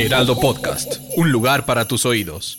Heraldo Podcast, un lugar para tus oídos.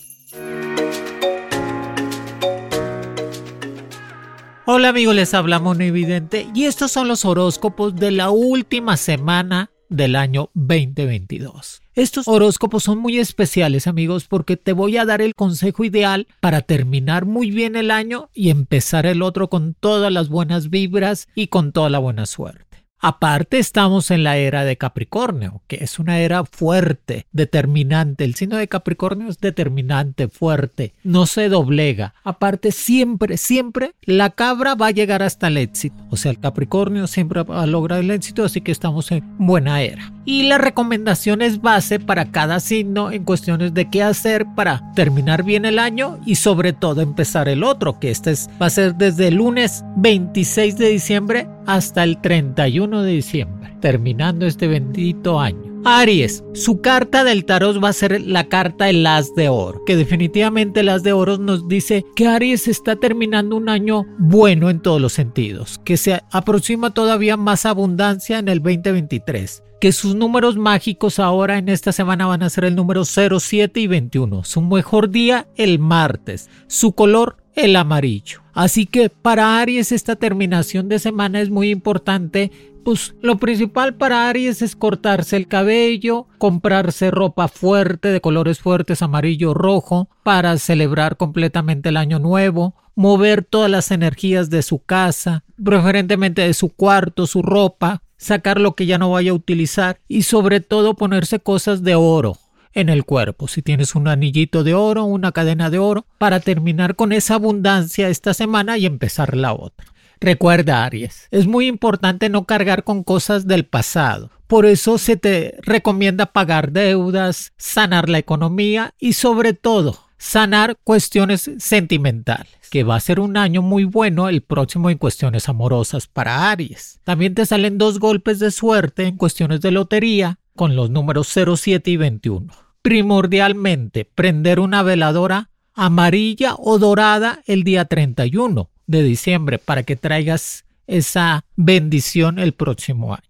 Hola amigos, les hablamos Evidente y estos son los horóscopos de la última semana del año 2022. Estos horóscopos son muy especiales amigos porque te voy a dar el consejo ideal para terminar muy bien el año y empezar el otro con todas las buenas vibras y con toda la buena suerte. Aparte estamos en la era de Capricornio, que es una era fuerte, determinante. El signo de Capricornio es determinante, fuerte, no se doblega. Aparte siempre, siempre la cabra va a llegar hasta el éxito. O sea, el Capricornio siempre va a lograr el éxito, así que estamos en buena era. Y la recomendación es base para cada signo en cuestiones de qué hacer para terminar bien el año y sobre todo empezar el otro, que este va a ser desde el lunes 26 de diciembre hasta el 31 de diciembre, terminando este bendito año. Aries, su carta del tarot va a ser la carta El As de Oro, que definitivamente el As de Oro nos dice que Aries está terminando un año bueno en todos los sentidos, que se aproxima todavía más abundancia en el 2023 que sus números mágicos ahora en esta semana van a ser el número 0, 7 y 21. Su mejor día el martes. Su color el amarillo. Así que para Aries esta terminación de semana es muy importante. Pues lo principal para Aries es cortarse el cabello, comprarse ropa fuerte de colores fuertes amarillo rojo para celebrar completamente el año nuevo, mover todas las energías de su casa, preferentemente de su cuarto, su ropa, sacar lo que ya no vaya a utilizar y sobre todo ponerse cosas de oro en el cuerpo. Si tienes un anillito de oro, una cadena de oro, para terminar con esa abundancia esta semana y empezar la otra. Recuerda, Aries, es muy importante no cargar con cosas del pasado. Por eso se te recomienda pagar deudas, sanar la economía y sobre todo sanar cuestiones sentimentales, que va a ser un año muy bueno el próximo en cuestiones amorosas para Aries. También te salen dos golpes de suerte en cuestiones de lotería con los números 07 y 21. Primordialmente, prender una veladora amarilla o dorada el día 31 de diciembre para que traigas esa bendición el próximo año.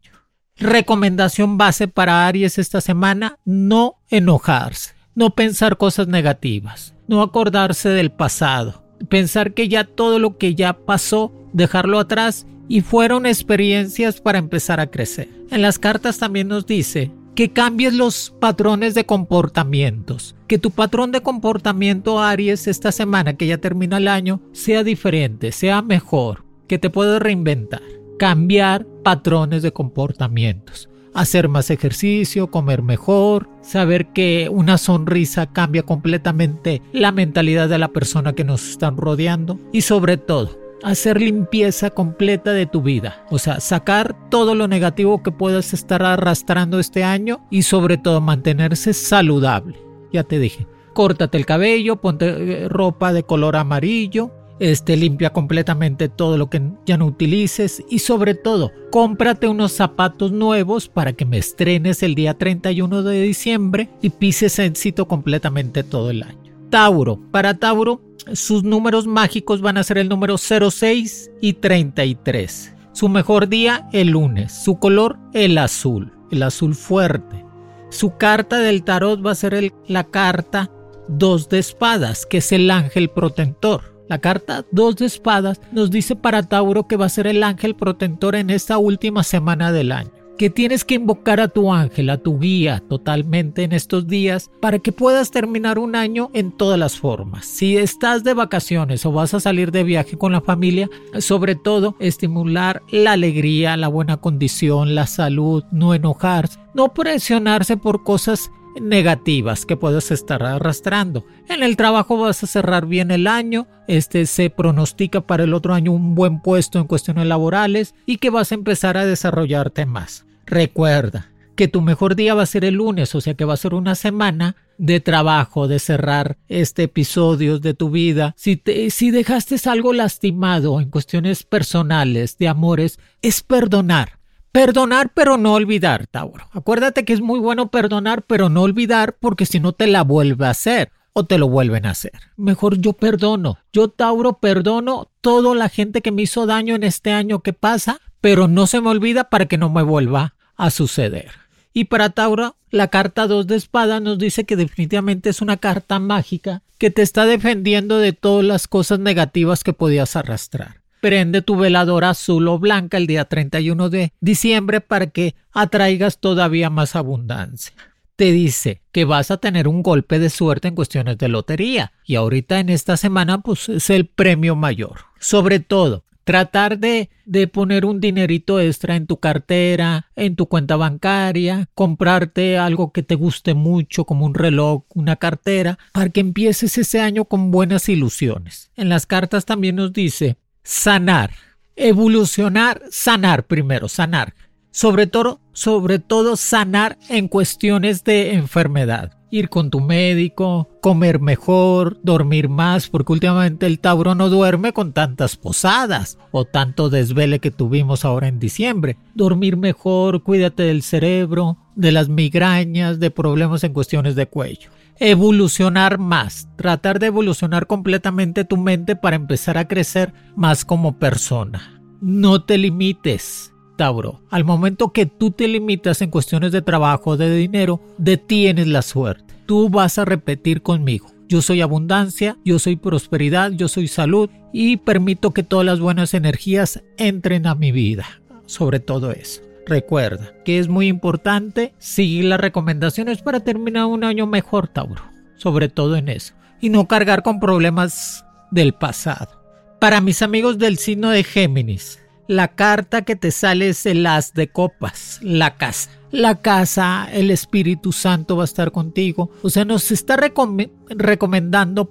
Recomendación base para Aries esta semana, no enojarse no pensar cosas negativas, no acordarse del pasado, pensar que ya todo lo que ya pasó, dejarlo atrás y fueron experiencias para empezar a crecer. En las cartas también nos dice que cambies los patrones de comportamientos, que tu patrón de comportamiento Aries esta semana que ya termina el año sea diferente, sea mejor, que te puedes reinventar, cambiar patrones de comportamientos hacer más ejercicio, comer mejor, saber que una sonrisa cambia completamente la mentalidad de la persona que nos están rodeando y sobre todo hacer limpieza completa de tu vida, o sea, sacar todo lo negativo que puedas estar arrastrando este año y sobre todo mantenerse saludable. Ya te dije, córtate el cabello, ponte eh, ropa de color amarillo, este, limpia completamente todo lo que ya no utilices y sobre todo, cómprate unos zapatos nuevos para que me estrenes el día 31 de diciembre y pises éxito completamente todo el año. Tauro, para Tauro, sus números mágicos van a ser el número 06 y 33. Su mejor día el lunes, su color el azul, el azul fuerte. Su carta del tarot va a ser la carta 2 de espadas, que es el ángel protector. La carta 2 de espadas nos dice para Tauro que va a ser el ángel protector en esta última semana del año que tienes que invocar a tu ángel, a tu guía totalmente en estos días para que puedas terminar un año en todas las formas. Si estás de vacaciones o vas a salir de viaje con la familia, sobre todo estimular la alegría, la buena condición, la salud, no enojarse, no presionarse por cosas negativas que puedes estar arrastrando. En el trabajo vas a cerrar bien el año, este se pronostica para el otro año un buen puesto en cuestiones laborales y que vas a empezar a desarrollarte más. Recuerda que tu mejor día va a ser el lunes, o sea que va a ser una semana de trabajo, de cerrar este episodio de tu vida. Si, te, si dejaste algo lastimado en cuestiones personales, de amores, es perdonar. Perdonar pero no olvidar, Tauro. Acuérdate que es muy bueno perdonar pero no olvidar porque si no te la vuelve a hacer o te lo vuelven a hacer. Mejor yo perdono. Yo, Tauro, perdono toda la gente que me hizo daño en este año que pasa, pero no se me olvida para que no me vuelva a suceder. Y para Tauro, la carta 2 de espada nos dice que definitivamente es una carta mágica que te está defendiendo de todas las cosas negativas que podías arrastrar. Prende tu veladora azul o blanca el día 31 de diciembre para que atraigas todavía más abundancia te dice que vas a tener un golpe de suerte en cuestiones de lotería y ahorita en esta semana pues es el premio mayor. Sobre todo, tratar de, de, poner un dinerito extra en tu cartera, en tu cuenta bancaria, comprarte algo que te guste mucho como un reloj, una cartera, para que empieces ese año con buenas ilusiones. En las cartas también nos dice sanar, evolucionar, sanar primero, sanar sobre todo, sobre todo sanar en cuestiones de enfermedad. Ir con tu médico, comer mejor, dormir más, porque últimamente el Tauro no duerme con tantas posadas o tanto desvele que tuvimos ahora en diciembre. Dormir mejor, cuídate del cerebro, de las migrañas, de problemas en cuestiones de cuello. Evolucionar más, tratar de evolucionar completamente tu mente para empezar a crecer más como persona. No te limites, Tauro, al momento que tú te limitas en cuestiones de trabajo, de dinero, detienes la suerte. Tú vas a repetir conmigo. Yo soy abundancia, yo soy prosperidad, yo soy salud y permito que todas las buenas energías entren a mi vida. Sobre todo eso. Recuerda que es muy importante seguir las recomendaciones para terminar un año mejor, Tauro. Sobre todo en eso. Y no cargar con problemas del pasado. Para mis amigos del signo de Géminis, la carta que te sale es el as de copas, la casa. La casa, el Espíritu Santo va a estar contigo. O sea, nos está recomendando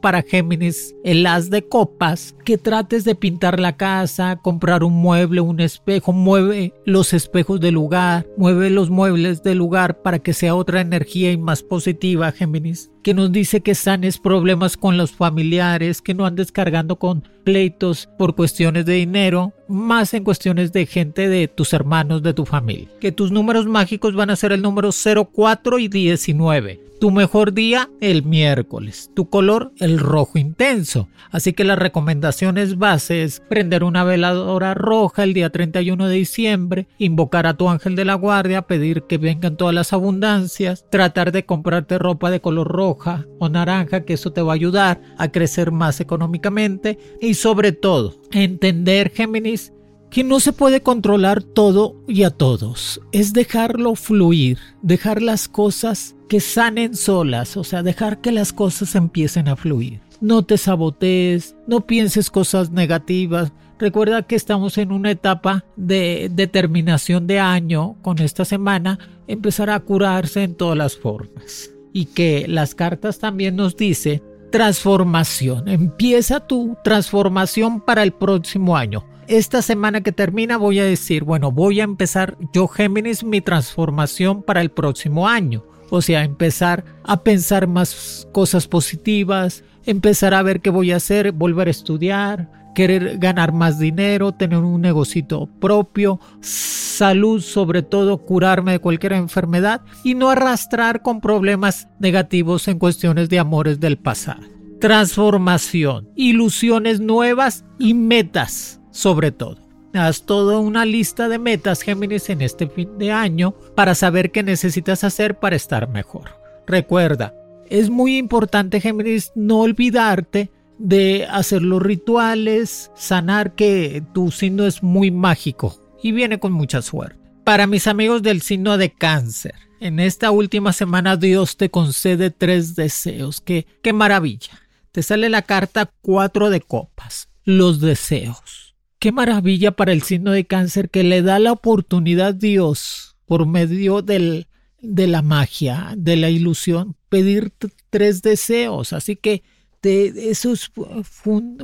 para Géminis el as de copas que trates de pintar la casa, comprar un mueble, un espejo, mueve los espejos del lugar, mueve los muebles del lugar para que sea otra energía y más positiva, Géminis que nos dice que sanes problemas con los familiares, que no andes cargando con pleitos por cuestiones de dinero, más en cuestiones de gente de tus hermanos, de tu familia. Que tus números mágicos van a ser el número 04 y 19. Tu mejor día, el miércoles. Tu color, el rojo intenso. Así que las recomendaciones bases, prender una veladora roja el día 31 de diciembre, invocar a tu ángel de la guardia, pedir que vengan todas las abundancias, tratar de comprarte ropa de color roja o naranja, que eso te va a ayudar a crecer más económicamente. Y sobre todo, entender, Géminis, que no se puede controlar todo y a todos. Es dejarlo fluir, dejar las cosas que sanen solas, o sea, dejar que las cosas empiecen a fluir. No te sabotees, no pienses cosas negativas. Recuerda que estamos en una etapa de determinación de año con esta semana, empezar a curarse en todas las formas. Y que las cartas también nos dicen transformación. Empieza tu transformación para el próximo año esta semana que termina voy a decir, bueno, voy a empezar yo Géminis mi transformación para el próximo año. O sea, empezar a pensar más cosas positivas, empezar a ver qué voy a hacer, volver a estudiar, querer ganar más dinero, tener un negocito propio, salud sobre todo, curarme de cualquier enfermedad y no arrastrar con problemas negativos en cuestiones de amores del pasado. Transformación, ilusiones nuevas y metas sobre todo. Haz toda una lista de metas Géminis en este fin de año para saber qué necesitas hacer para estar mejor. Recuerda, es muy importante Géminis no olvidarte de hacer los rituales, sanar que tu signo es muy mágico y viene con mucha suerte. Para mis amigos del signo de cáncer, en esta última semana Dios te concede tres deseos. ¡Qué, qué maravilla! Te sale la carta cuatro de copas, los deseos. Qué maravilla para el signo de cáncer que le da la oportunidad Dios por medio del, de la magia, de la ilusión, pedir tres deseos. Así que eso es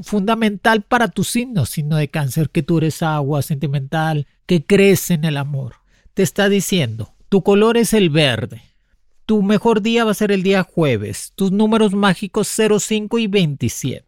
fundamental para tu signo, signo de cáncer, que tú eres agua sentimental, que crees en el amor. te está diciendo, tu color es el verde. Tu mejor día va a ser el día jueves. Tus números mágicos 05 y 27.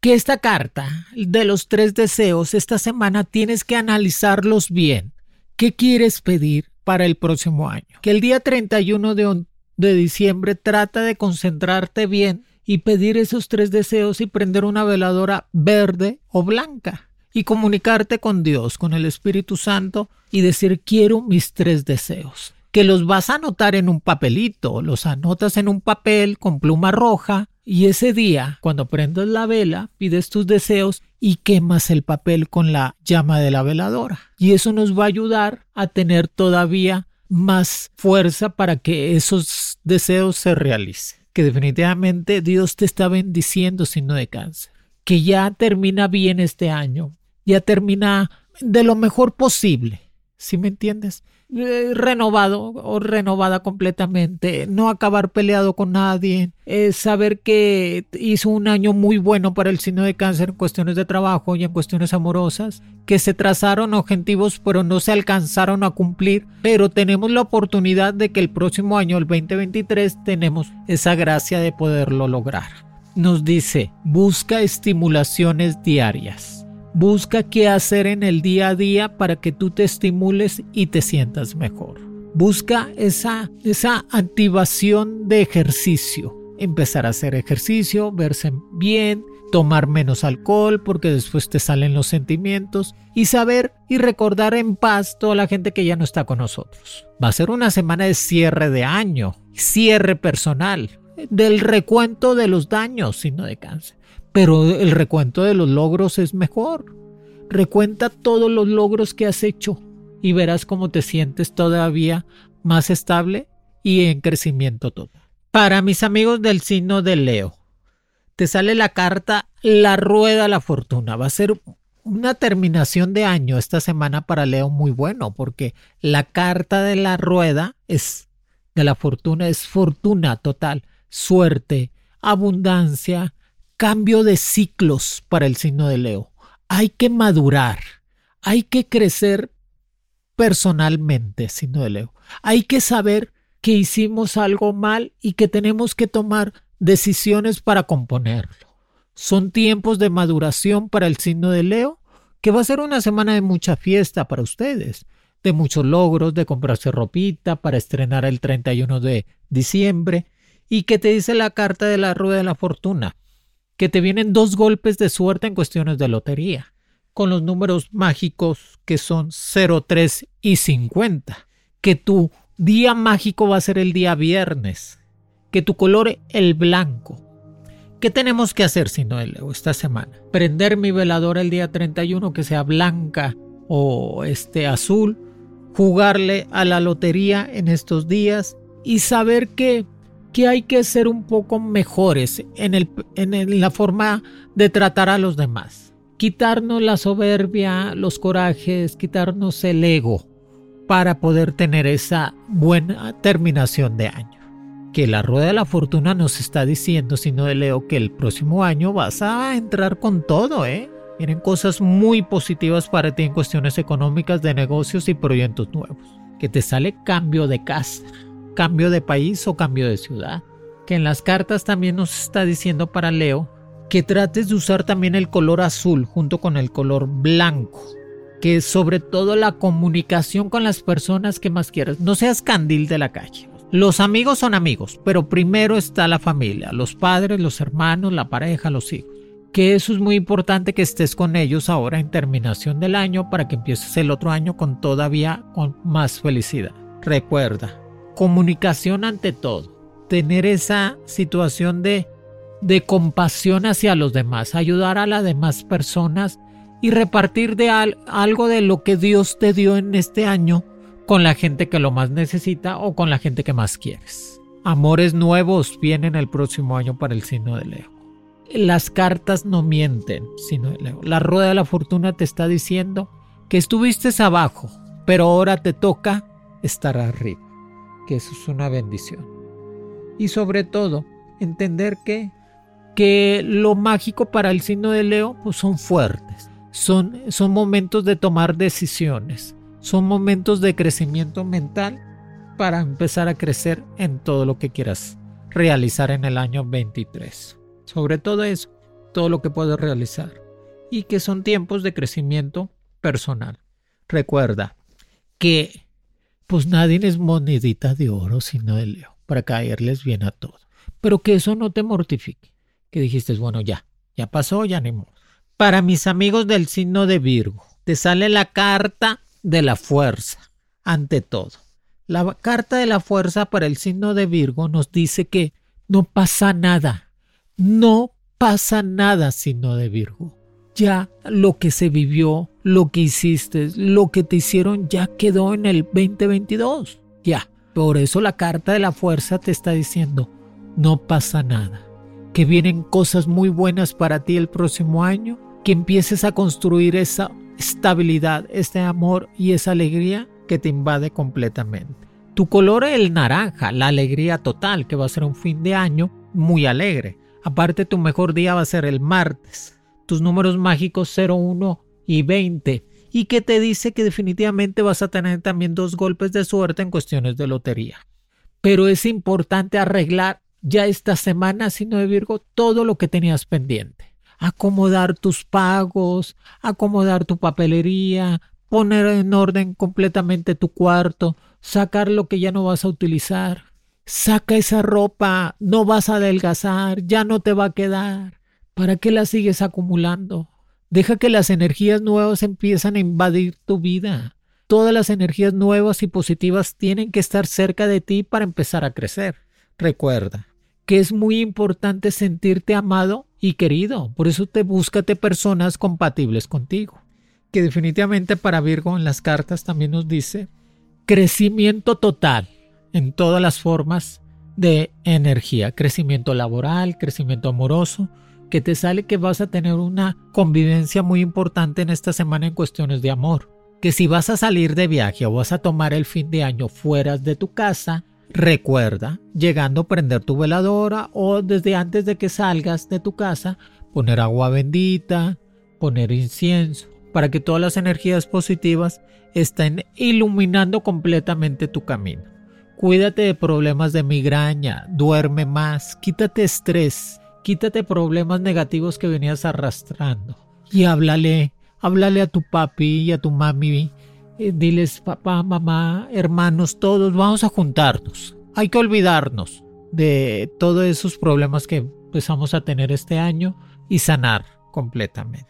Que esta carta de los tres deseos esta semana tienes que analizarlos bien. ¿Qué quieres pedir para el próximo año? Que el día 31 de, de diciembre trata de concentrarte bien y pedir esos tres deseos y prender una veladora verde o blanca y comunicarte con Dios, con el Espíritu Santo y decir quiero mis tres deseos que los vas a anotar en un papelito, los anotas en un papel con pluma roja y ese día, cuando prendes la vela, pides tus deseos y quemas el papel con la llama de la veladora. Y eso nos va a ayudar a tener todavía más fuerza para que esos deseos se realicen. Que definitivamente Dios te está bendiciendo no de cáncer. Que ya termina bien este año. Ya termina de lo mejor posible. ¿Sí me entiendes? Eh, renovado o renovada completamente, no acabar peleado con nadie, eh, saber que hizo un año muy bueno para el signo de cáncer en cuestiones de trabajo y en cuestiones amorosas, que se trazaron objetivos pero no se alcanzaron a cumplir, pero tenemos la oportunidad de que el próximo año, el 2023, tenemos esa gracia de poderlo lograr. Nos dice, busca estimulaciones diarias Busca qué hacer en el día a día para que tú te estimules y te sientas mejor. Busca esa, esa activación de ejercicio. Empezar a hacer ejercicio, verse bien, tomar menos alcohol porque después te salen los sentimientos y saber y recordar en paz toda la gente que ya no está con nosotros. Va a ser una semana de cierre de año, cierre personal, del recuento de los daños, sino de cáncer pero el recuento de los logros es mejor. Recuenta todos los logros que has hecho y verás cómo te sientes todavía más estable y en crecimiento total. Para mis amigos del signo de Leo, te sale la carta La Rueda la Fortuna. Va a ser una terminación de año esta semana para Leo muy bueno porque la carta de la rueda es de la fortuna, es fortuna total, suerte, abundancia, cambio de ciclos para el signo de Leo. Hay que madurar, hay que crecer personalmente, signo de Leo. Hay que saber que hicimos algo mal y que tenemos que tomar decisiones para componerlo. Son tiempos de maduración para el signo de Leo, que va a ser una semana de mucha fiesta para ustedes, de muchos logros, de comprarse ropita para estrenar el 31 de diciembre, y que te dice la carta de la rueda de la fortuna que te vienen dos golpes de suerte en cuestiones de lotería, con los números mágicos que son 0, 3 y 50, que tu día mágico va a ser el día viernes, que tu color el blanco. ¿Qué tenemos que hacer, si no esta semana? Prender mi veladora el día 31 que sea blanca o este azul, jugarle a la lotería en estos días y saber que que hay que ser un poco mejores en, el, en la forma de tratar a los demás. Quitarnos la soberbia, los corajes, quitarnos el ego para poder tener esa buena terminación de año. Que la rueda de la fortuna nos está diciendo, sino de Leo, que el próximo año vas a entrar con todo, ¿eh? Vienen cosas muy positivas para ti en cuestiones económicas, de negocios y proyectos nuevos. Que te sale cambio de casa cambio de país o cambio de ciudad. Que en las cartas también nos está diciendo para Leo que trates de usar también el color azul junto con el color blanco. Que sobre todo la comunicación con las personas que más quieras. No seas candil de la calle. Los amigos son amigos, pero primero está la familia, los padres, los hermanos, la pareja, los hijos. Que eso es muy importante que estés con ellos ahora en terminación del año para que empieces el otro año con todavía con más felicidad. Recuerda, comunicación ante todo, tener esa situación de, de compasión hacia los demás, ayudar a las demás personas y repartir de algo de lo que Dios te dio en este año con la gente que lo más necesita o con la gente que más quieres. Amores nuevos vienen el próximo año para el signo de Leo. Las cartas no mienten, sino de Leo. La rueda de la fortuna te está diciendo que estuviste abajo, pero ahora te toca estar arriba que eso es una bendición. Y sobre todo, entender que, que lo mágico para el signo de Leo pues son fuertes, son, son momentos de tomar decisiones. son momentos de crecimiento mental para empezar a crecer en todo lo que quieras realizar en el año 23. Sobre todo eso, todo lo que puedes realizar. Y que son tiempos de crecimiento personal. Recuerda que pues nadie es monedita de oro sino de leo para caerles bien a todos. Pero que eso no te mortifique. Que dijiste, bueno, ya, ya pasó, ya ni. Para mis amigos del signo de Virgo, te sale la carta de la fuerza, ante todo. La carta de la fuerza para el signo de Virgo nos dice que no pasa nada, no pasa nada signo de Virgo. Ya lo que se vivió, lo que hiciste, lo que te hicieron ya quedó en el 2022. Ya. Por eso la carta de la fuerza te está diciendo, no pasa nada. Que vienen cosas muy buenas para ti el próximo año, que empieces a construir esa estabilidad, este amor y esa alegría que te invade completamente. Tu color es el naranja, la alegría total, que va a ser un fin de año muy alegre. Aparte, tu mejor día va a ser el martes. Tus números mágicos 01 y 20. Y que te dice que definitivamente vas a tener también dos golpes de suerte en cuestiones de lotería. Pero es importante arreglar ya esta semana, sino de Virgo, todo lo que tenías pendiente acomodar tus pagos, acomodar tu papelería, poner en orden completamente tu cuarto, sacar lo que ya no vas a utilizar. Saca esa ropa, no vas a adelgazar, ya no te va a quedar. ¿Para qué la sigues acumulando? Deja que las energías nuevas empiezan a invadir tu vida. Todas las energías nuevas y positivas tienen que estar cerca de ti para empezar a crecer. Recuerda que es muy importante sentirte amado y querido. Por eso te búscate personas compatibles contigo. Que definitivamente para Virgo en las cartas también nos dice crecimiento total en todas las formas de energía, crecimiento laboral, crecimiento amoroso, que te sale que vas a tener una convivencia muy importante en esta semana en cuestiones de amor. Que si vas a salir de viaje o vas a tomar el fin de año fuera de tu casa, Recuerda, llegando a prender tu veladora o desde antes de que salgas de tu casa, poner agua bendita, poner incienso, para que todas las energías positivas estén iluminando completamente tu camino. Cuídate de problemas de migraña, duerme más, quítate estrés, quítate problemas negativos que venías arrastrando y háblale, háblale a tu papi y a tu mami eh, diles papá, mamá, hermanos, todos, vamos a juntarnos. Hay que olvidarnos de todos esos problemas que empezamos a tener este año y sanar completamente.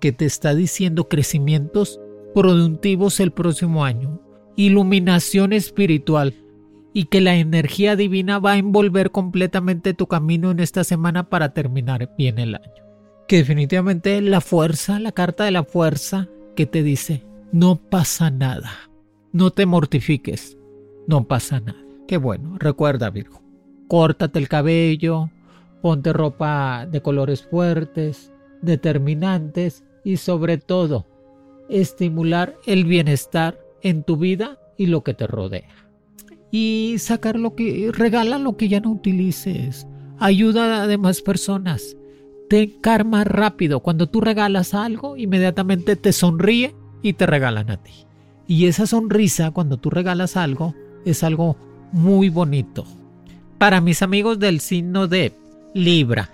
Que te está diciendo crecimientos productivos el próximo año, iluminación espiritual y que la energía divina va a envolver completamente tu camino en esta semana para terminar bien el año. Que definitivamente la fuerza, la carta de la fuerza que te dice, no pasa nada. No te mortifiques. No pasa nada. Qué bueno. Recuerda, Virgo. Córtate el cabello. Ponte ropa de colores fuertes, determinantes y sobre todo, estimular el bienestar en tu vida y lo que te rodea. Y sacar lo que, regala lo que ya no utilices. Ayuda a demás personas. Ten karma rápido. Cuando tú regalas algo, inmediatamente te sonríe y te regalan a ti. Y esa sonrisa cuando tú regalas algo es algo muy bonito. Para mis amigos del signo de Libra,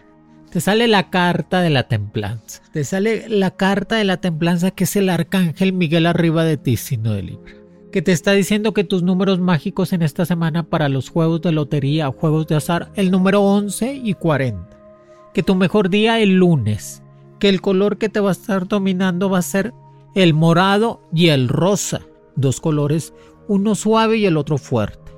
te sale la carta de la templanza. Te sale la carta de la templanza que es el arcángel Miguel arriba de ti, signo de Libra. Que te está diciendo que tus números mágicos en esta semana para los juegos de lotería o juegos de azar, el número 11 y 40. Que tu mejor día el lunes. Que el color que te va a estar dominando va a ser el morado y el rosa, dos colores, uno suave y el otro fuerte.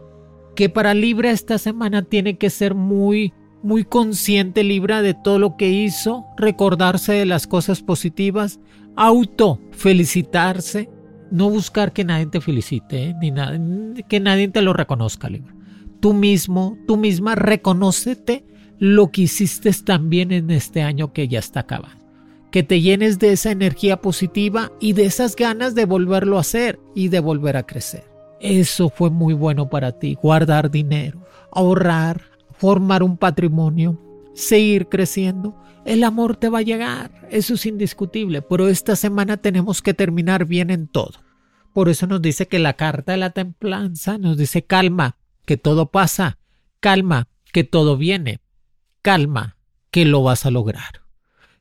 Que para Libra esta semana tiene que ser muy, muy consciente Libra de todo lo que hizo, recordarse de las cosas positivas, auto felicitarse, no buscar que nadie te felicite, ¿eh? ni nada, que nadie te lo reconozca, Libra. Tú mismo, tú misma, reconócete lo que hiciste también en este año que ya está acabando que te llenes de esa energía positiva y de esas ganas de volverlo a hacer y de volver a crecer. Eso fue muy bueno para ti, guardar dinero, ahorrar, formar un patrimonio, seguir creciendo. El amor te va a llegar, eso es indiscutible, pero esta semana tenemos que terminar bien en todo. Por eso nos dice que la carta de la templanza nos dice calma, que todo pasa, calma, que todo viene, calma, que lo vas a lograr.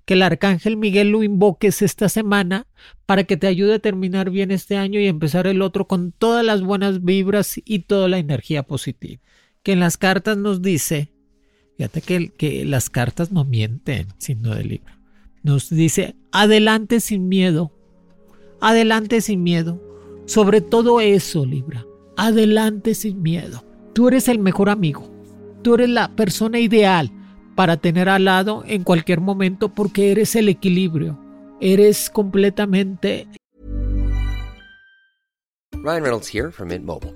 Que el arcángel Miguel lo invoques esta semana para que te ayude a terminar bien este año y empezar el otro con todas las buenas vibras y toda la energía positiva. Que en las cartas nos dice, fíjate que, que las cartas no mienten, signo de libro. Nos dice, adelante sin miedo, adelante sin miedo. Sobre todo eso, Libra, adelante sin miedo. Tú eres el mejor amigo, tú eres la persona ideal para tener al lado en cualquier momento porque eres el equilibrio, eres completamente... Ryan Reynolds here from Mint Mobile.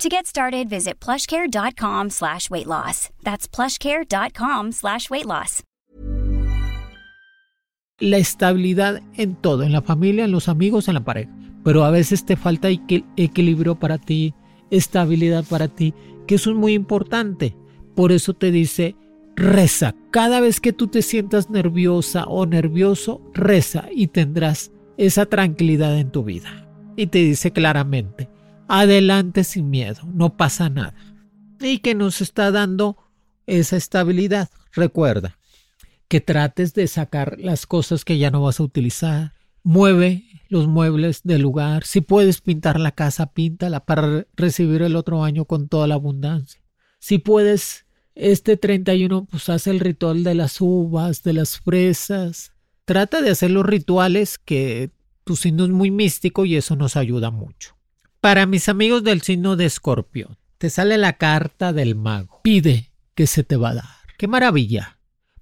To get started, visit plushcare.com slash weight loss. That's plushcare.com slash weight loss. La estabilidad en todo, en la familia, en los amigos, en la pareja. Pero a veces te falta equi- equilibrio para ti, estabilidad para ti, que eso es muy importante. Por eso te dice, reza. Cada vez que tú te sientas nerviosa o nervioso, reza y tendrás esa tranquilidad en tu vida. Y te dice claramente, adelante sin miedo, no pasa nada. Y que nos está dando esa estabilidad. Recuerda que trates de sacar las cosas que ya no vas a utilizar. Mueve los muebles del lugar. Si puedes pintar la casa, píntala para re- recibir el otro año con toda la abundancia. Si puedes, este 31, pues haz el ritual de las uvas, de las fresas. Trata de hacer los rituales que tu signo es muy místico y eso nos ayuda mucho. Para mis amigos del signo de Escorpión, te sale la carta del mago. Pide que se te va a dar. ¡Qué maravilla!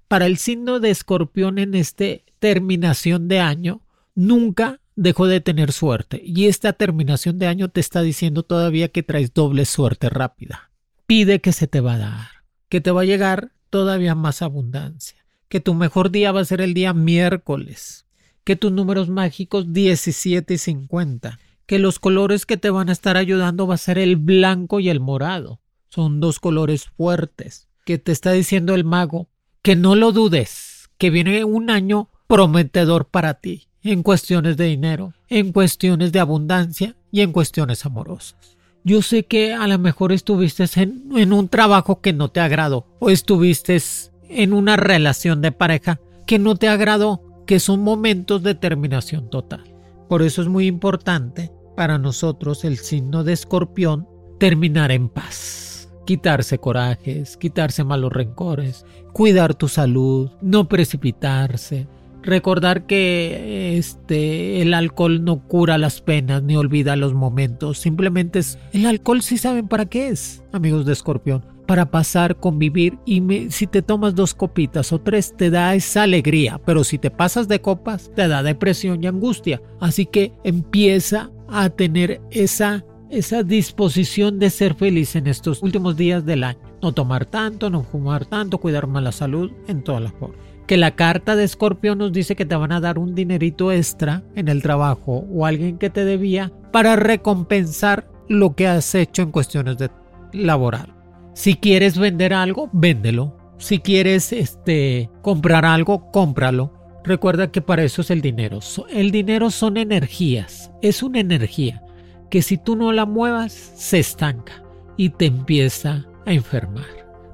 Para el signo de Escorpión en este terminación de año, nunca dejó de tener suerte. Y esta terminación de año te está diciendo todavía que traes doble suerte rápida. Pide que se te va a dar, que te va a llegar todavía más abundancia, que tu mejor día va a ser el día miércoles, que tus números mágicos 17 y 50, que los colores que te van a estar ayudando va a ser el blanco y el morado. Son dos colores fuertes. Que te está diciendo el mago que no lo dudes, que viene un año prometedor para ti en cuestiones de dinero, en cuestiones de abundancia y en cuestiones amorosas. Yo sé que a lo mejor estuviste en, en un trabajo que no te agradó o estuviste en una relación de pareja que no te agradó, que son momentos de terminación total. Por eso es muy importante para nosotros el signo de escorpión terminar en paz. Quitarse corajes, quitarse malos rencores, cuidar tu salud, no precipitarse, recordar que este el alcohol no cura las penas ni olvida los momentos, simplemente es el alcohol sí saben para qué es, amigos de Escorpión, para pasar, convivir y me- si te tomas dos copitas o tres te da esa alegría, pero si te pasas de copas te da depresión y angustia, así que empieza a tener esa esa disposición de ser feliz en estos últimos días del año. No tomar tanto, no fumar tanto, cuidar más la salud en todas las formas. Que la carta de Escorpio nos dice que te van a dar un dinerito extra en el trabajo o alguien que te debía para recompensar lo que has hecho en cuestiones de laboral. Si quieres vender algo, véndelo. Si quieres este, comprar algo, cómpralo. Recuerda que para eso es el dinero. El dinero son energías. Es una energía que si tú no la muevas, se estanca y te empieza a enfermar.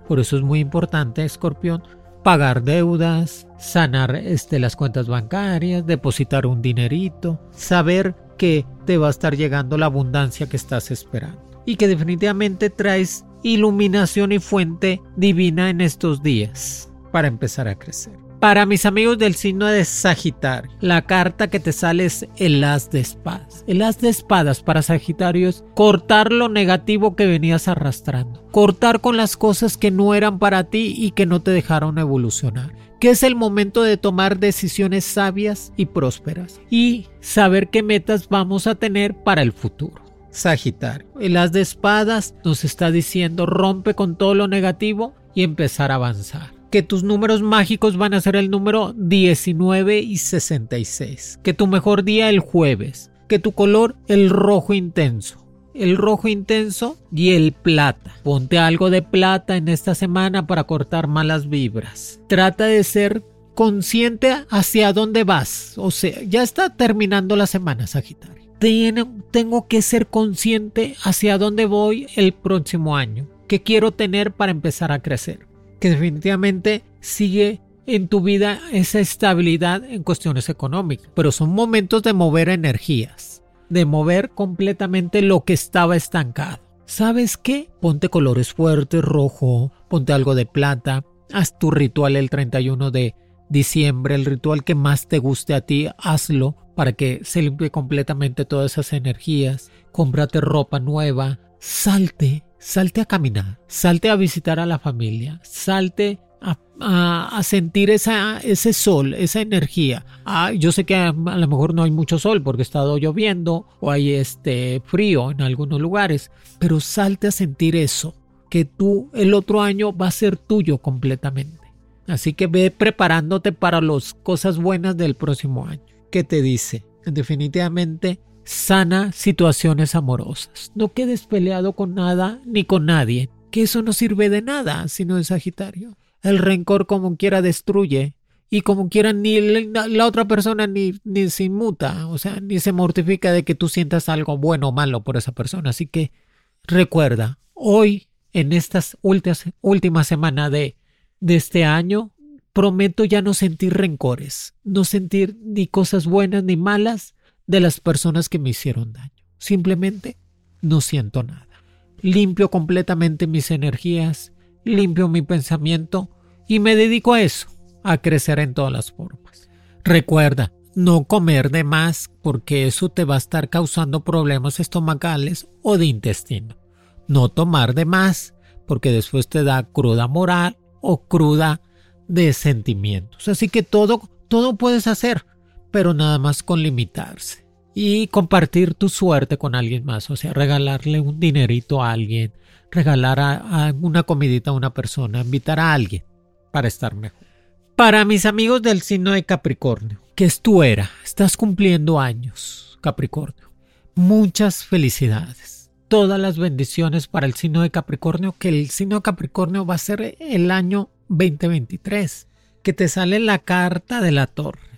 Por eso es muy importante, escorpión, pagar deudas, sanar este, las cuentas bancarias, depositar un dinerito, saber que te va a estar llegando la abundancia que estás esperando y que definitivamente traes iluminación y fuente divina en estos días para empezar a crecer. Para mis amigos del signo de Sagitario, la carta que te sale es el as de espadas. El as de espadas para Sagitario es cortar lo negativo que venías arrastrando. Cortar con las cosas que no eran para ti y que no te dejaron evolucionar. Que es el momento de tomar decisiones sabias y prósperas. Y saber qué metas vamos a tener para el futuro. Sagitario, el as de espadas nos está diciendo rompe con todo lo negativo y empezar a avanzar que tus números mágicos van a ser el número 19 y 66, que tu mejor día el jueves, que tu color el rojo intenso, el rojo intenso y el plata. Ponte algo de plata en esta semana para cortar malas vibras. Trata de ser consciente hacia dónde vas. O sea, ya está terminando la semana, Sagitario. Tengo que ser consciente hacia dónde voy el próximo año. ¿Qué quiero tener para empezar a crecer? que definitivamente sigue en tu vida esa estabilidad en cuestiones económicas, pero son momentos de mover energías, de mover completamente lo que estaba estancado. ¿Sabes qué? Ponte colores fuertes, rojo, ponte algo de plata, haz tu ritual el 31 de diciembre, el ritual que más te guste a ti, hazlo para que se limpie completamente todas esas energías, cómprate ropa nueva, salte, salte a caminar, salte a visitar a la familia, salte a, sentir esa, ese sol, esa energía. Ah, yo sé que a, lo mejor no hay mucho sol porque ha estado lloviendo o hay este frío en algunos lugares, pero salte a sentir eso, que tú el otro año va a ser tuyo completamente. Así que ve preparándote para las cosas buenas del próximo año. ¿Qué te dice? Definitivamente sana situaciones amorosas. No quedes peleado con nada ni con nadie, que eso no sirve de nada sino de Sagitario. El rencor como quiera destruye y como quiera ni la otra persona ni, ni se inmuta, o sea, ni se mortifica de que tú sientas algo bueno o malo por esa persona. Así que recuerda, hoy, en estas últimas, últimas semanas de, de este año, prometo ya no sentir rencores, no sentir ni cosas buenas ni malas, de las personas que me hicieron daño. Simplemente no siento nada. Limpio completamente mis energías, limpio mi pensamiento y me dedico a eso, a crecer en todas las formas. Recuerda, no comer de más porque eso te va a estar causando problemas estomacales o de intestino. No tomar de más porque después te da cruda moral o cruda de sentimientos. Así que todo, todo puedes hacer pero nada más con limitarse. Y compartir tu suerte con alguien más, o sea, regalarle un dinerito a alguien, regalar a, una comidita a una persona, invitar a alguien para estar mejor. Para mis amigos del signo de Capricornio, que es era, estás cumpliendo años, Capricornio. Muchas felicidades. Todas las bendiciones para el signo de Capricornio, que el signo de Capricornio va a ser el año 2023, que te sale la carta de la torre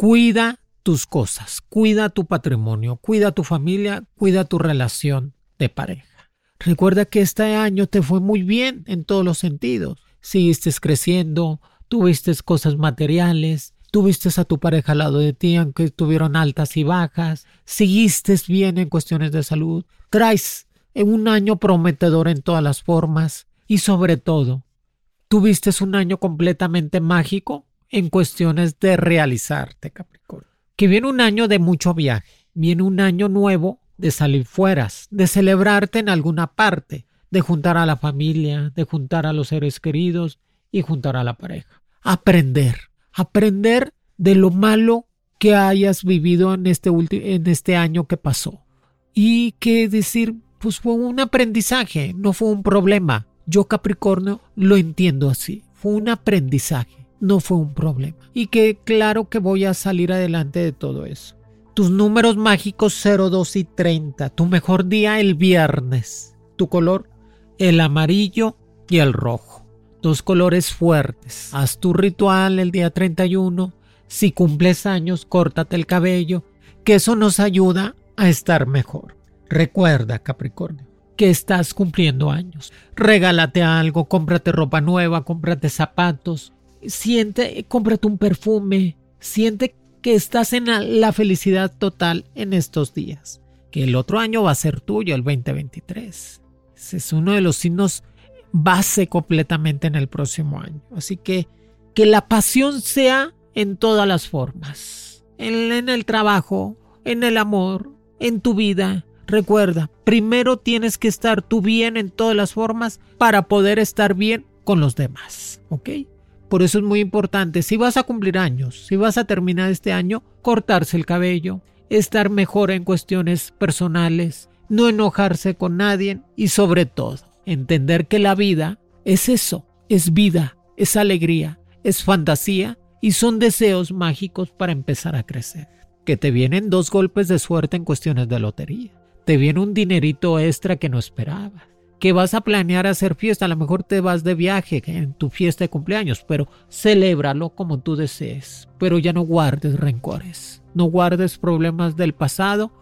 Cuida tus cosas, cuida tu patrimonio, cuida tu familia, cuida tu relación de pareja. Recuerda que este año te fue muy bien en todos los sentidos. Seguiste creciendo, tuviste cosas materiales, tuviste a tu pareja al lado de ti, aunque tuvieron altas y bajas, seguiste bien en cuestiones de salud, traes un año prometedor en todas las formas y sobre todo, tuviste un año completamente mágico en cuestiones de realizarte, Capricornio. Que viene un año de mucho viaje, viene un año nuevo de salir fueras, de celebrarte en alguna parte, de juntar a la familia, de juntar a los seres queridos y juntar a la pareja. Aprender, aprender de lo malo que hayas vivido en este, en este año que pasó. Y que decir, pues fue un aprendizaje, no fue un problema. Yo Capricornio lo entiendo así, fue un aprendizaje no fue un problema. Y que claro que voy a salir adelante de todo eso. Tus números mágicos 0, 2 y 30. Tu mejor día el viernes. Tu color el amarillo y el rojo. dos colores fuertes. Haz tu ritual el día 31. Si cumples años, córtate el cabello, que eso nos ayuda a estar mejor. Recuerda, Capricornio, que estás cumpliendo años. Regálate algo, cómprate ropa nueva, cómprate zapatos, siente, cómprate un perfume, siente que estás en la felicidad total en estos días. Que el otro año va a ser tuyo, el 2023. Ese es uno de los signos base completamente en el próximo año. Así que que la pasión sea en todas las formas. En, el trabajo, en el amor, en tu vida. Recuerda, primero tienes que estar tú bien en todas las formas para poder estar bien con los demás. ¿Ok? Por eso es muy importante, si vas a cumplir años, si vas a terminar este año, cortarse el cabello, estar mejor en cuestiones personales, no enojarse con nadie y sobre todo, entender que la vida es eso, es vida, es alegría, es fantasía y son deseos mágicos para empezar a crecer. Que te vienen dos golpes de suerte en cuestiones de lotería. Te viene un dinerito extra que no esperabas. Que vas a planear hacer fiesta, a lo mejor te vas de viaje en tu fiesta de cumpleaños, pero celébralo como tú desees. Pero ya no guardes rencores, no guardes problemas del pasado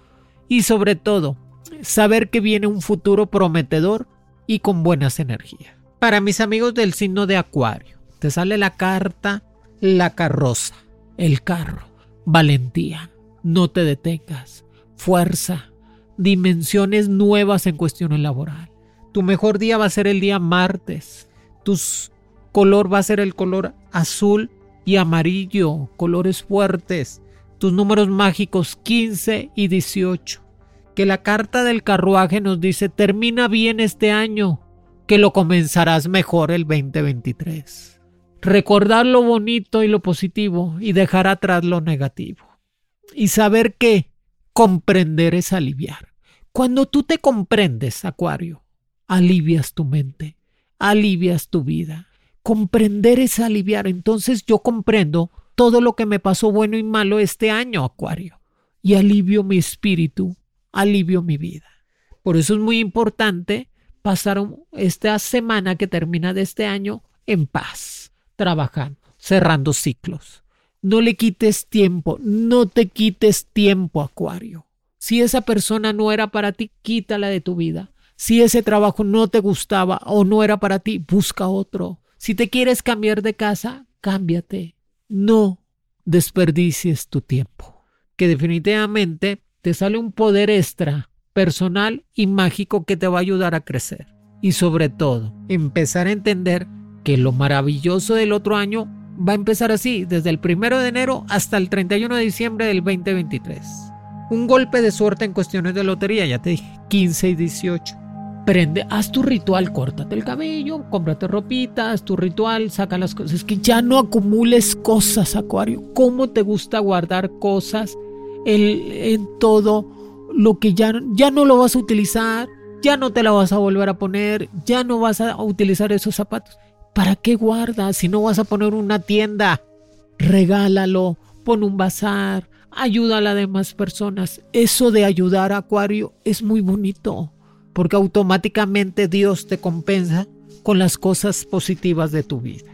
y sobre todo, saber que viene un futuro prometedor y con buenas energías. Para mis amigos del signo de Acuario, te sale la carta la carroza, el carro, valentía, no te detengas, fuerza, dimensiones nuevas en cuestiones laboral. Tu mejor día va a ser el día martes. Tu color va a ser el color azul y amarillo, colores fuertes. Tus números mágicos 15 y 18. Que la carta del carruaje nos dice termina bien este año, que lo comenzarás mejor el 2023 recordar lo bonito y lo positivo y dejar atrás lo negativo. Y saber que comprender es aliviar. Cuando tú te comprendes, Acuario, alivias tu mente, alivias tu vida. Comprender es aliviar. Entonces yo comprendo todo lo que me pasó bueno y malo este año, Acuario, y alivio mi espíritu, alivio mi vida. Por eso es muy importante pasar esta semana que termina de este año en paz trabajando, cerrando ciclos. No le quites tiempo, no te quites tiempo, Acuario. Si esa persona no era para ti, quítala de tu vida. Si ese trabajo no te gustaba o no era para ti, busca otro. Si te quieres cambiar de casa, cámbiate. No desperdicies tu tiempo. Que definitivamente te sale un poder extra, personal y mágico que te va a ayudar a crecer. Y sobre todo, empezar a entender que lo maravilloso del otro año va a empezar así, desde el primero de enero hasta el 31 de diciembre del 2023. Un golpe de suerte en cuestiones de lotería, ya te dije, 15 y 18. Prende, haz tu ritual, córtate el cabello, cómprate ropita, haz tu ritual, saca las cosas. Es que ya no acumules cosas, Acuario. ¿Cómo te gusta guardar cosas en todo lo que ya, ya no lo vas a utilizar? Ya no te la vas a volver a poner, ya no vas a utilizar esos zapatos. ¿Para qué guardas si no vas a poner una tienda? Regálalo, pon un bazar, ayuda a las demás personas. Eso de ayudar a Acuario es muy bonito, porque automáticamente Dios te compensa con las cosas positivas de tu vida.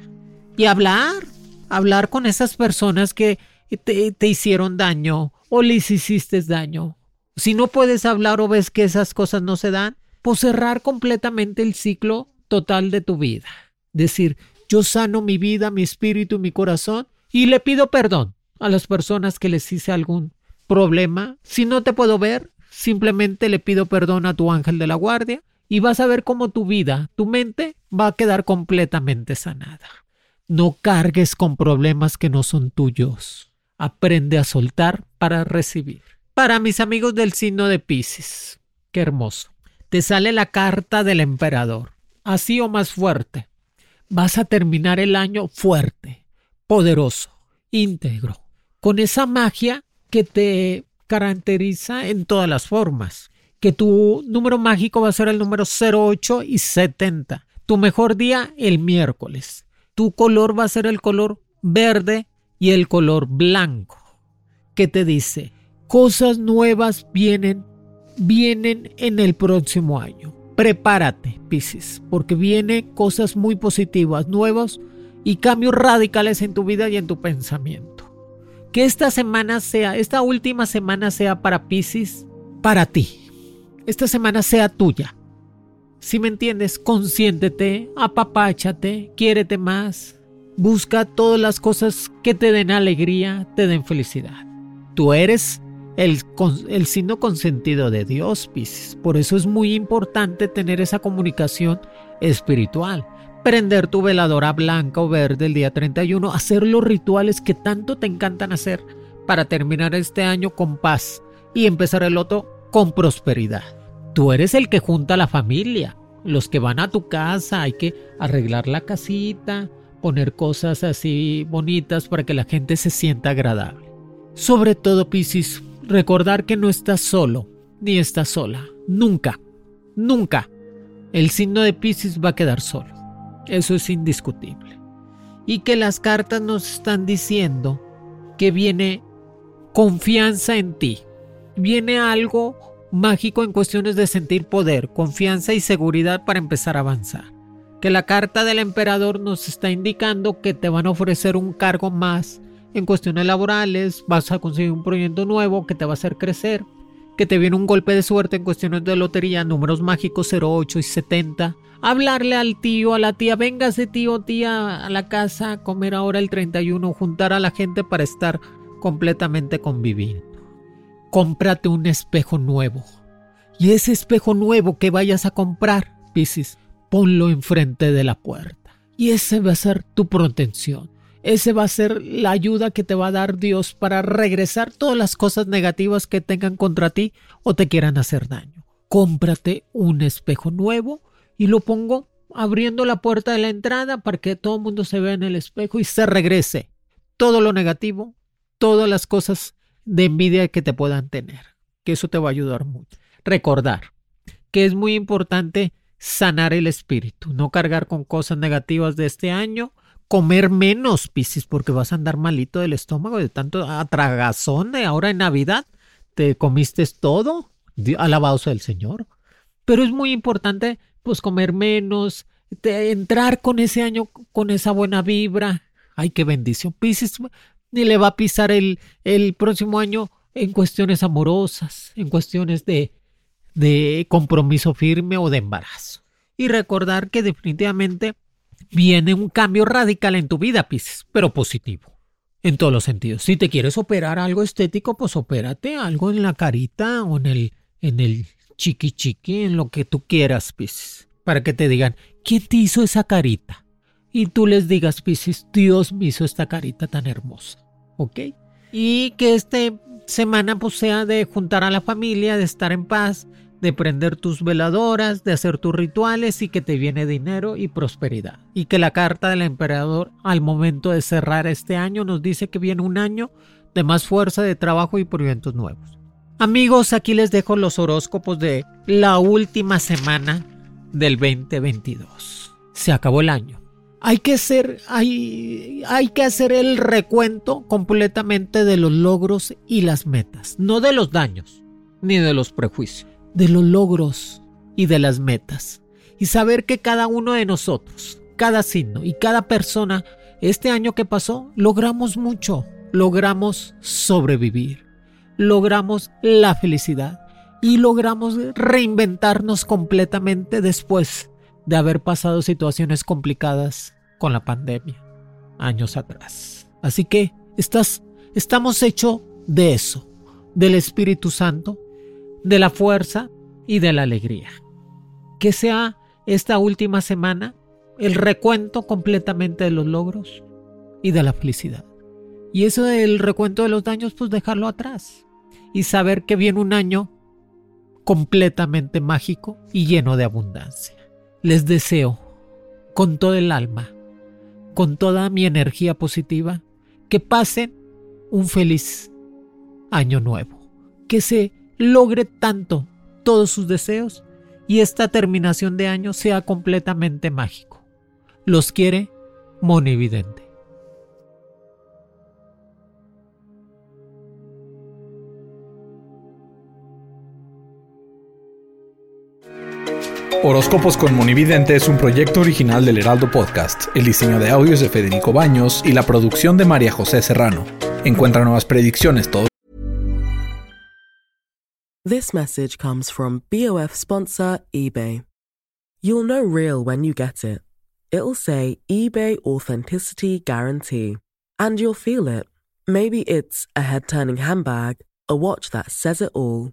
Y hablar, hablar con esas personas que te, te hicieron daño o les hiciste daño. Si no puedes hablar o ves que esas cosas no se dan, pues cerrar completamente el ciclo total de tu vida decir, yo sano mi vida, mi espíritu mi corazón y le pido perdón a las personas que les hice algún problema. Si no te puedo ver, simplemente le pido perdón a tu ángel de la guardia y vas a ver cómo tu vida, tu mente va a quedar completamente sanada. No cargues con problemas que no son tuyos. Aprende a soltar para recibir. Para mis amigos del signo de Pisces, qué hermoso. Te sale la carta del emperador, así o más fuerte vas a terminar el año fuerte, poderoso, íntegro, con esa magia que te caracteriza en todas las formas. Que tu número mágico va a ser el número 08 y 70. Tu mejor día el miércoles. Tu color va a ser el color verde y el color blanco. ¿Qué te dice? Cosas nuevas vienen, vienen en el próximo año. prepárate, Piscis, porque vienen cosas muy positivas, nuevas y cambios radicales en tu vida y en tu pensamiento. Que esta semana sea, esta última semana sea para Piscis, para ti. Esta semana sea tuya. Si me entiendes, consiéntete, apapáchate, quiérete más. Busca todas las cosas que te den alegría, te den felicidad. Tú eres el, signo consentido de Dios, Piscis. Por eso es muy importante tener esa comunicación espiritual. Prender tu veladora blanca o verde el día 31, hacer los rituales que tanto te encantan hacer para terminar este año con paz y empezar el otro con prosperidad. Tú eres el que junta a la familia, los que van a tu casa, hay que arreglar la casita, poner cosas así bonitas para que la gente se sienta agradable. Sobre todo, Piscis, recordar que no estás solo, ni estás sola. Nunca, nunca. El signo de Piscis va a quedar solo. Eso es indiscutible. Y que las cartas nos están diciendo que viene confianza en ti. Viene algo mágico en cuestiones de sentir poder, confianza y seguridad para empezar a avanzar. Que la carta del emperador nos está indicando que te van a ofrecer un cargo más en cuestiones laborales, vas a conseguir un proyecto nuevo que te va a hacer crecer, que te viene un golpe de suerte en cuestiones de lotería, números mágicos 08 y 70. Hablarle al tío, a la tía, véngase tío, tía, a la casa a comer ahora el 31, juntar a la gente para estar completamente conviviendo. Cómprate un espejo nuevo. Y ese espejo nuevo que vayas a comprar, Piscis, ponlo enfrente de la puerta. Y ese va a ser tu protección. Ese va a ser la ayuda que te va a dar Dios para regresar todas las cosas negativas que tengan contra ti o te quieran hacer daño. Cómprate un espejo nuevo y lo pongo abriendo la puerta de la entrada para que todo el mundo se vea en el espejo y se regrese todo lo negativo, todas las cosas de envidia que te puedan tener. Que eso te va a ayudar mucho. Recordar que es muy importante sanar el espíritu, no cargar con cosas negativas de este año comer menos, Piscis, porque vas a andar malito del estómago de tanto atragazón de ahora en Navidad. Te comiste todo, alabado sea el Señor. Pero es muy importante, pues, comer menos, entrar con ese año con esa buena vibra. Ay, qué bendición. Piscis ni le va a pisar el, el próximo año en cuestiones amorosas, en cuestiones de, de compromiso firme o de embarazo. Y recordar que definitivamente viene un cambio radical en tu vida, Pisces, pero positivo. En todos los sentidos. Si te quieres operar algo estético, pues opérate algo en la carita o en el, en el chiqui chiqui, en lo que tú quieras, Pisces. Para que te digan, ¿quién te hizo esa carita? Y tú les digas, Pisces, Dios me hizo esta carita tan hermosa. ¿Ok? Y que esta semana pues sea de juntar a la familia, de estar en paz, de prender tus veladoras, de hacer tus rituales y que te viene dinero y prosperidad. Y que la carta del emperador al momento de cerrar este año nos dice que viene un año de más fuerza de trabajo y proyectos nuevos. Amigos, aquí les dejo los horóscopos de la última semana del 2022. Se acabó el año. Hay que hacer, hay, hay que hacer el recuento completamente de los logros y las metas, no de los daños ni de los prejuicios de los logros y de las metas. Y saber que cada uno de nosotros, cada signo y cada persona, este año que pasó, logramos mucho. Logramos sobrevivir. Logramos la felicidad. Y logramos reinventarnos completamente después de haber pasado situaciones complicadas con la pandemia años atrás. Así que estamos hechos de eso, del Espíritu Santo, de la fuerza y de la alegría. Que sea esta última semana el recuento completamente de los logros y de la felicidad. Y eso del recuento de los daños, pues dejarlo atrás. Y saber que viene un año completamente mágico y lleno de abundancia. Les deseo, con todo el alma, con toda mi energía positiva, que pasen un feliz año nuevo. Que se logre tanto todos sus deseos y esta terminación de año sea completamente mágico. Los quiere Monividente. Horóscopos con Monividente es un proyecto original del Heraldo Podcast. El diseño de audios de Federico Baños y la producción de María José Serrano. Encuentra nuevas predicciones todos. This message comes from BOF sponsor eBay. You'll know real when you get it. It'll say eBay Authenticity Guarantee. And you'll feel it. Maybe it's a head turning handbag, a watch that says it all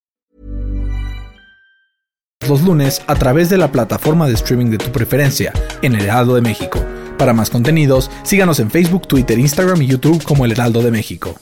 Los lunes a través de la plataforma de streaming de tu preferencia en El Heraldo de México. Para más contenidos, síganos en Facebook, Twitter, Instagram y YouTube como El Heraldo de México.